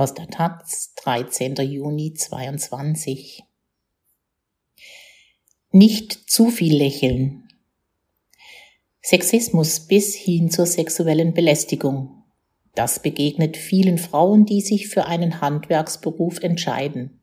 Aus der Taz, 13. Juni 22. Nicht zu viel lächeln. Sexismus bis hin zur sexuellen Belästigung. Das begegnet vielen Frauen, die sich für einen Handwerksberuf entscheiden.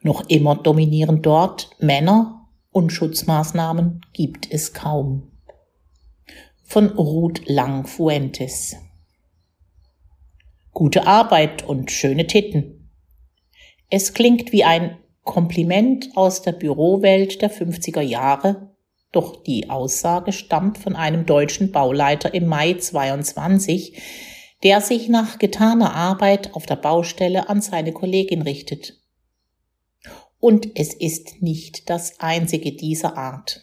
Noch immer dominieren dort Männer und Schutzmaßnahmen gibt es kaum. Von Ruth Lang-Fuentes gute Arbeit und schöne Titten. Es klingt wie ein Kompliment aus der Bürowelt der 50er Jahre, doch die Aussage stammt von einem deutschen Bauleiter im Mai 22, der sich nach getaner Arbeit auf der Baustelle an seine Kollegin richtet. Und es ist nicht das einzige dieser Art.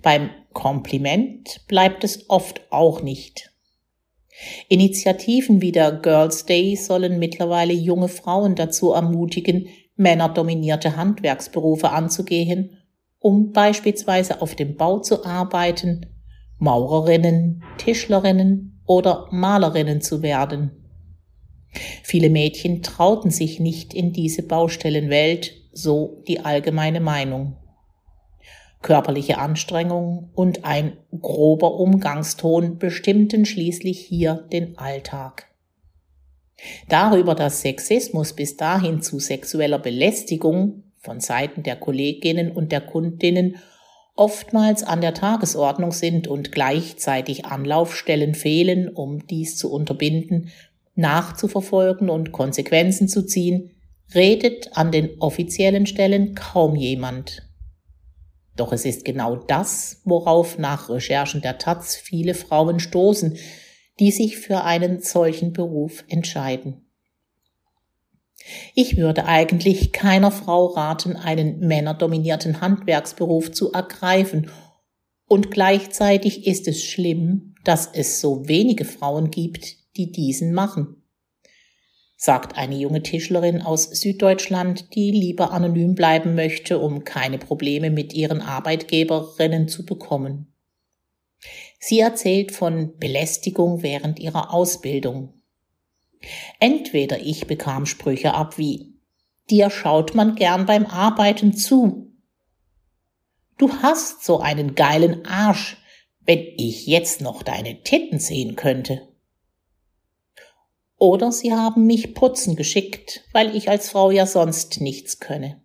Beim Kompliment bleibt es oft auch nicht. Initiativen wie der Girls Day sollen mittlerweile junge Frauen dazu ermutigen, männerdominierte Handwerksberufe anzugehen, um beispielsweise auf dem Bau zu arbeiten, Maurerinnen, Tischlerinnen oder Malerinnen zu werden. Viele Mädchen trauten sich nicht in diese Baustellenwelt, so die allgemeine Meinung körperliche Anstrengung und ein grober Umgangston bestimmten schließlich hier den Alltag. Darüber, dass Sexismus bis dahin zu sexueller Belästigung von Seiten der Kolleginnen und der Kundinnen oftmals an der Tagesordnung sind und gleichzeitig Anlaufstellen fehlen, um dies zu unterbinden, nachzuverfolgen und Konsequenzen zu ziehen, redet an den offiziellen Stellen kaum jemand. Doch es ist genau das, worauf nach Recherchen der Taz viele Frauen stoßen, die sich für einen solchen Beruf entscheiden. Ich würde eigentlich keiner Frau raten, einen männerdominierten Handwerksberuf zu ergreifen, und gleichzeitig ist es schlimm, dass es so wenige Frauen gibt, die diesen machen sagt eine junge Tischlerin aus Süddeutschland, die lieber anonym bleiben möchte, um keine Probleme mit ihren Arbeitgeberinnen zu bekommen. Sie erzählt von Belästigung während ihrer Ausbildung. Entweder ich bekam Sprüche ab wie Dir schaut man gern beim Arbeiten zu. Du hast so einen geilen Arsch, wenn ich jetzt noch deine Titten sehen könnte. Oder sie haben mich putzen geschickt, weil ich als Frau ja sonst nichts könne.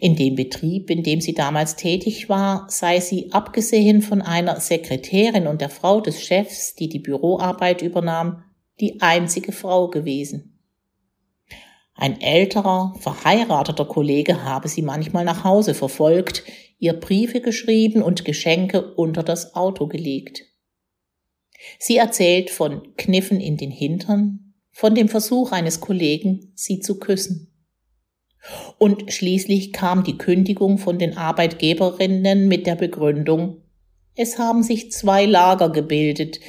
In dem Betrieb, in dem sie damals tätig war, sei sie, abgesehen von einer Sekretärin und der Frau des Chefs, die die Büroarbeit übernahm, die einzige Frau gewesen. Ein älterer, verheirateter Kollege habe sie manchmal nach Hause verfolgt, ihr Briefe geschrieben und Geschenke unter das Auto gelegt. Sie erzählt von Kniffen in den Hintern, von dem Versuch eines Kollegen, sie zu küssen. Und schließlich kam die Kündigung von den Arbeitgeberinnen mit der Begründung, es haben sich zwei Lager gebildet,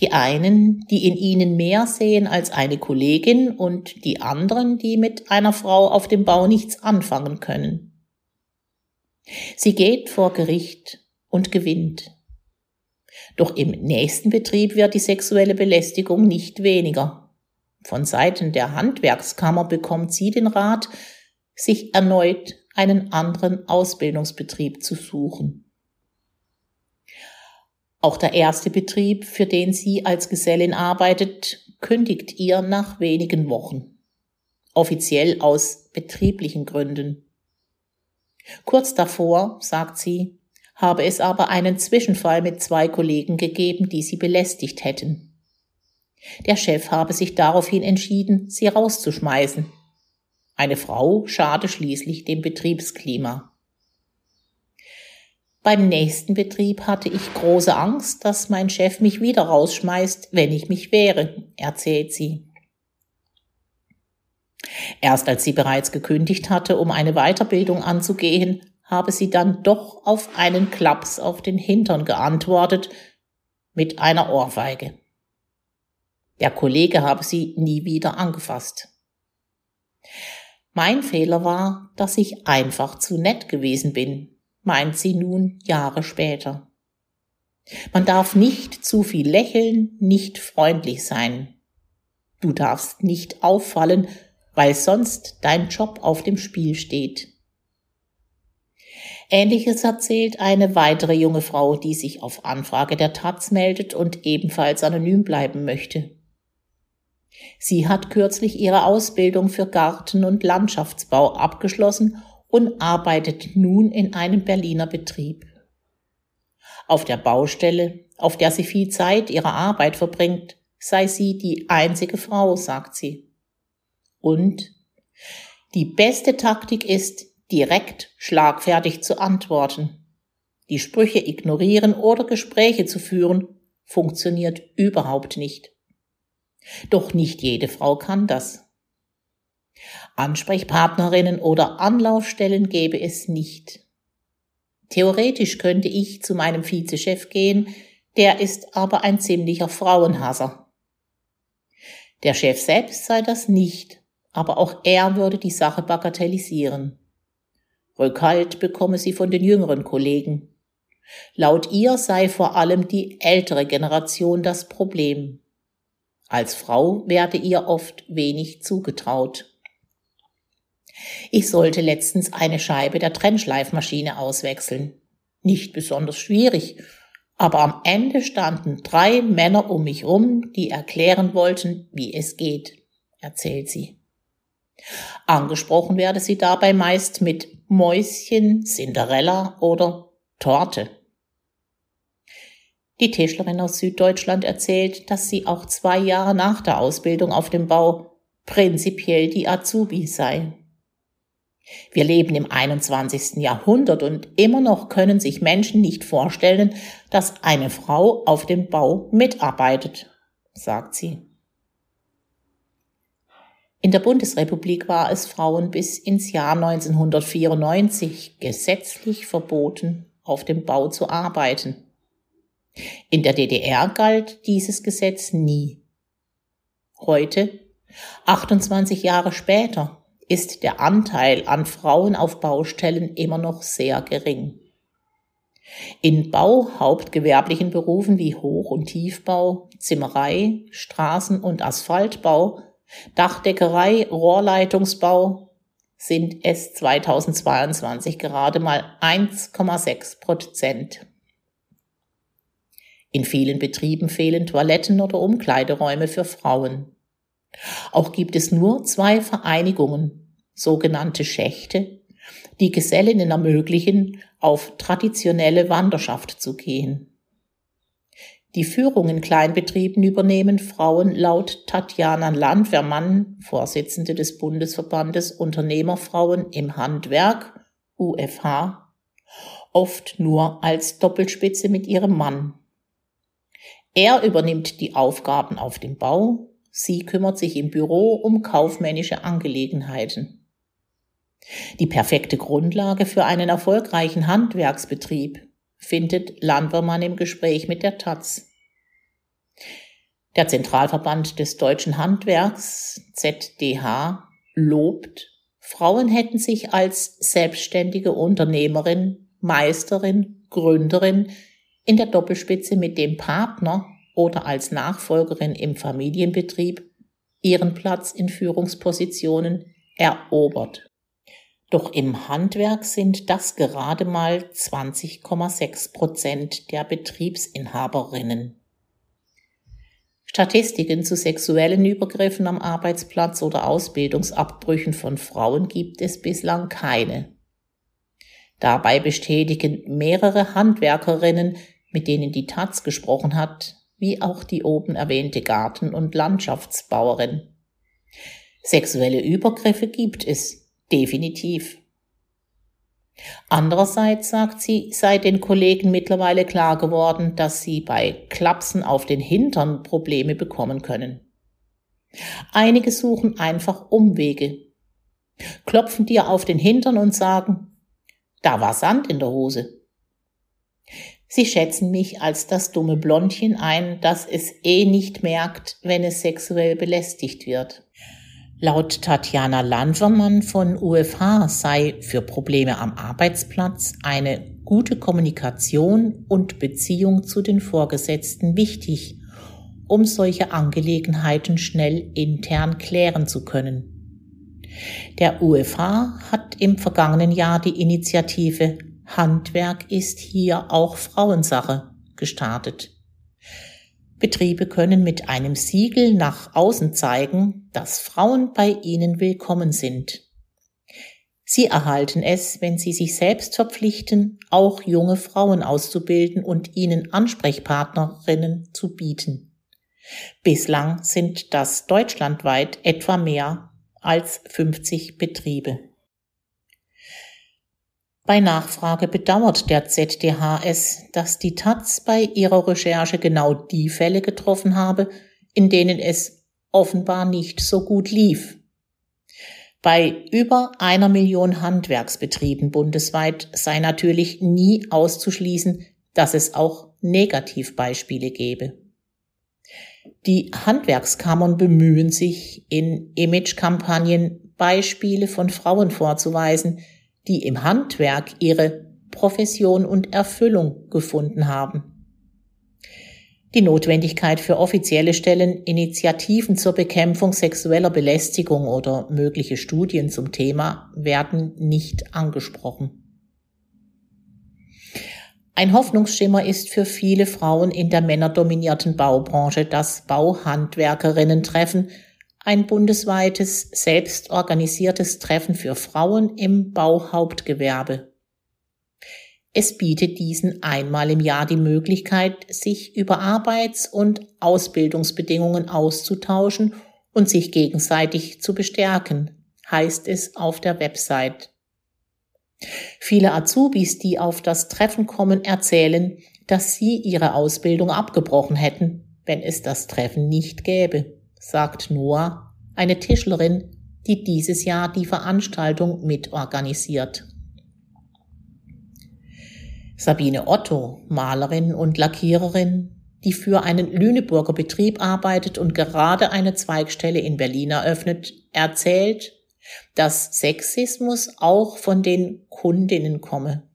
die einen, die in ihnen mehr sehen als eine Kollegin und die anderen, die mit einer Frau auf dem Bau nichts anfangen können. Sie geht vor Gericht und gewinnt. Doch im nächsten Betrieb wird die sexuelle Belästigung nicht weniger. Von Seiten der Handwerkskammer bekommt sie den Rat, sich erneut einen anderen Ausbildungsbetrieb zu suchen. Auch der erste Betrieb, für den sie als Gesellin arbeitet, kündigt ihr nach wenigen Wochen. Offiziell aus betrieblichen Gründen. Kurz davor, sagt sie, habe es aber einen Zwischenfall mit zwei Kollegen gegeben, die sie belästigt hätten. Der Chef habe sich daraufhin entschieden, sie rauszuschmeißen. Eine Frau schade schließlich dem Betriebsklima. Beim nächsten Betrieb hatte ich große Angst, dass mein Chef mich wieder rausschmeißt, wenn ich mich wehre, erzählt sie. Erst als sie bereits gekündigt hatte, um eine Weiterbildung anzugehen, habe sie dann doch auf einen Klaps auf den Hintern geantwortet mit einer Ohrfeige. Der Kollege habe sie nie wieder angefasst. Mein Fehler war, dass ich einfach zu nett gewesen bin, meint sie nun Jahre später. Man darf nicht zu viel lächeln, nicht freundlich sein. Du darfst nicht auffallen, weil sonst dein Job auf dem Spiel steht. Ähnliches erzählt eine weitere junge Frau, die sich auf Anfrage der Taz meldet und ebenfalls anonym bleiben möchte. Sie hat kürzlich ihre Ausbildung für Garten- und Landschaftsbau abgeschlossen und arbeitet nun in einem Berliner Betrieb. Auf der Baustelle, auf der sie viel Zeit ihrer Arbeit verbringt, sei sie die einzige Frau, sagt sie. Und die beste Taktik ist, direkt schlagfertig zu antworten. Die Sprüche ignorieren oder Gespräche zu führen, funktioniert überhaupt nicht. Doch nicht jede Frau kann das. Ansprechpartnerinnen oder Anlaufstellen gäbe es nicht. Theoretisch könnte ich zu meinem Vizechef gehen, der ist aber ein ziemlicher Frauenhasser. Der Chef selbst sei das nicht, aber auch er würde die Sache bagatellisieren. Rückhalt bekomme sie von den jüngeren Kollegen. Laut ihr sei vor allem die ältere Generation das Problem. Als Frau werde ihr oft wenig zugetraut. Ich sollte letztens eine Scheibe der Trennschleifmaschine auswechseln. Nicht besonders schwierig, aber am Ende standen drei Männer um mich rum, die erklären wollten, wie es geht, erzählt sie. Angesprochen werde sie dabei meist mit Mäuschen, Cinderella oder Torte. Die Tischlerin aus Süddeutschland erzählt, dass sie auch zwei Jahre nach der Ausbildung auf dem Bau prinzipiell die Azubi sei. Wir leben im 21. Jahrhundert und immer noch können sich Menschen nicht vorstellen, dass eine Frau auf dem Bau mitarbeitet, sagt sie. In der Bundesrepublik war es Frauen bis ins Jahr 1994 gesetzlich verboten, auf dem Bau zu arbeiten. In der DDR galt dieses Gesetz nie. Heute, 28 Jahre später, ist der Anteil an Frauen auf Baustellen immer noch sehr gering. In bauhauptgewerblichen Berufen wie Hoch- und Tiefbau, Zimmerei, Straßen- und Asphaltbau Dachdeckerei, Rohrleitungsbau sind es 2022 gerade mal 1,6 Prozent. In vielen Betrieben fehlen Toiletten oder Umkleideräume für Frauen. Auch gibt es nur zwei Vereinigungen, sogenannte Schächte, die Gesellinnen ermöglichen, auf traditionelle Wanderschaft zu gehen. Die Führung in Kleinbetrieben übernehmen Frauen laut Tatjana Landwehrmann, Vorsitzende des Bundesverbandes Unternehmerfrauen im Handwerk, UFH, oft nur als Doppelspitze mit ihrem Mann. Er übernimmt die Aufgaben auf dem Bau, sie kümmert sich im Büro um kaufmännische Angelegenheiten. Die perfekte Grundlage für einen erfolgreichen Handwerksbetrieb findet Landwehrmann im Gespräch mit der Taz. Der Zentralverband des deutschen Handwerks, ZDH, lobt, Frauen hätten sich als selbstständige Unternehmerin, Meisterin, Gründerin in der Doppelspitze mit dem Partner oder als Nachfolgerin im Familienbetrieb ihren Platz in Führungspositionen erobert. Doch im Handwerk sind das gerade mal 20,6 Prozent der Betriebsinhaberinnen. Statistiken zu sexuellen Übergriffen am Arbeitsplatz oder Ausbildungsabbrüchen von Frauen gibt es bislang keine. Dabei bestätigen mehrere Handwerkerinnen, mit denen die Taz gesprochen hat, wie auch die oben erwähnte Garten- und Landschaftsbauerin. Sexuelle Übergriffe gibt es, Definitiv. Andererseits sagt sie, sei den Kollegen mittlerweile klar geworden, dass sie bei Klapsen auf den Hintern Probleme bekommen können. Einige suchen einfach Umwege, klopfen dir auf den Hintern und sagen, da war Sand in der Hose. Sie schätzen mich als das dumme Blondchen ein, das es eh nicht merkt, wenn es sexuell belästigt wird. Laut Tatjana Landvermann von UFH sei für Probleme am Arbeitsplatz eine gute Kommunikation und Beziehung zu den Vorgesetzten wichtig um solche Angelegenheiten schnell intern klären zu können. Der UFH hat im vergangenen Jahr die Initiative Handwerk ist hier auch Frauensache gestartet. Betriebe können mit einem Siegel nach außen zeigen, dass Frauen bei ihnen willkommen sind. Sie erhalten es, wenn sie sich selbst verpflichten, auch junge Frauen auszubilden und ihnen Ansprechpartnerinnen zu bieten. Bislang sind das deutschlandweit etwa mehr als 50 Betriebe. Bei Nachfrage bedauert der ZDH es, dass die Taz bei ihrer Recherche genau die Fälle getroffen habe, in denen es offenbar nicht so gut lief. Bei über einer Million Handwerksbetrieben bundesweit sei natürlich nie auszuschließen, dass es auch Negativbeispiele gebe. Die Handwerkskammern bemühen sich, in Imagekampagnen Beispiele von Frauen vorzuweisen, die im Handwerk ihre Profession und Erfüllung gefunden haben. Die Notwendigkeit für offizielle Stellen, Initiativen zur Bekämpfung sexueller Belästigung oder mögliche Studien zum Thema werden nicht angesprochen. Ein Hoffnungsschimmer ist für viele Frauen in der männerdominierten Baubranche das Bauhandwerkerinnen-Treffen, ein bundesweites, selbstorganisiertes Treffen für Frauen im Bauhauptgewerbe. Es bietet diesen einmal im Jahr die Möglichkeit, sich über Arbeits- und Ausbildungsbedingungen auszutauschen und sich gegenseitig zu bestärken, heißt es auf der Website. Viele Azubis, die auf das Treffen kommen, erzählen, dass sie ihre Ausbildung abgebrochen hätten, wenn es das Treffen nicht gäbe sagt Noah, eine Tischlerin, die dieses Jahr die Veranstaltung mitorganisiert. Sabine Otto, Malerin und Lackiererin, die für einen Lüneburger Betrieb arbeitet und gerade eine Zweigstelle in Berlin eröffnet, erzählt, dass Sexismus auch von den Kundinnen komme.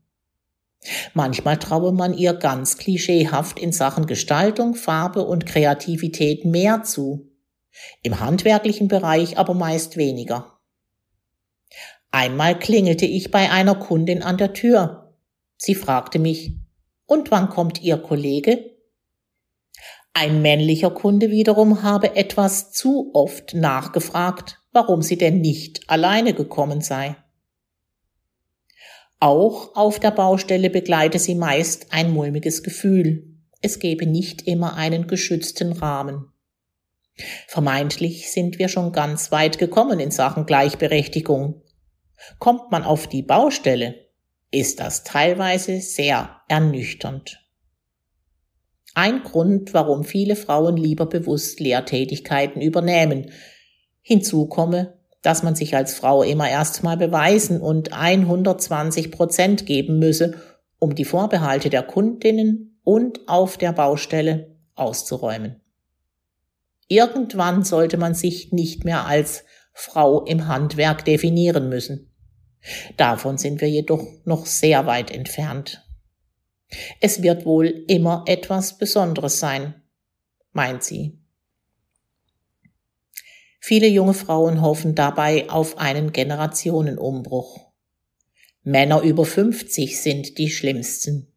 Manchmal traue man ihr ganz klischeehaft in Sachen Gestaltung, Farbe und Kreativität mehr zu im handwerklichen Bereich aber meist weniger. Einmal klingelte ich bei einer Kundin an der Tür. Sie fragte mich, und wann kommt Ihr Kollege? Ein männlicher Kunde wiederum habe etwas zu oft nachgefragt, warum sie denn nicht alleine gekommen sei. Auch auf der Baustelle begleite sie meist ein mulmiges Gefühl. Es gebe nicht immer einen geschützten Rahmen. Vermeintlich sind wir schon ganz weit gekommen in Sachen Gleichberechtigung. Kommt man auf die Baustelle, ist das teilweise sehr ernüchternd. Ein Grund, warum viele Frauen lieber bewusst Lehrtätigkeiten übernehmen. Hinzu komme, dass man sich als Frau immer erst mal beweisen und 120 Prozent geben müsse, um die Vorbehalte der Kundinnen und auf der Baustelle auszuräumen. Irgendwann sollte man sich nicht mehr als Frau im Handwerk definieren müssen. Davon sind wir jedoch noch sehr weit entfernt. Es wird wohl immer etwas Besonderes sein, meint sie. Viele junge Frauen hoffen dabei auf einen Generationenumbruch. Männer über 50 sind die schlimmsten.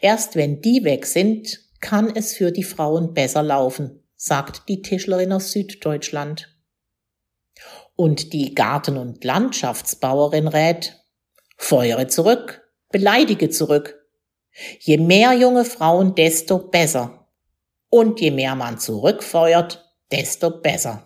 Erst wenn die weg sind, kann es für die Frauen besser laufen, sagt die Tischlerin aus Süddeutschland. Und die Garten- und Landschaftsbauerin rät, feuere zurück, beleidige zurück. Je mehr junge Frauen, desto besser. Und je mehr man zurückfeuert, desto besser.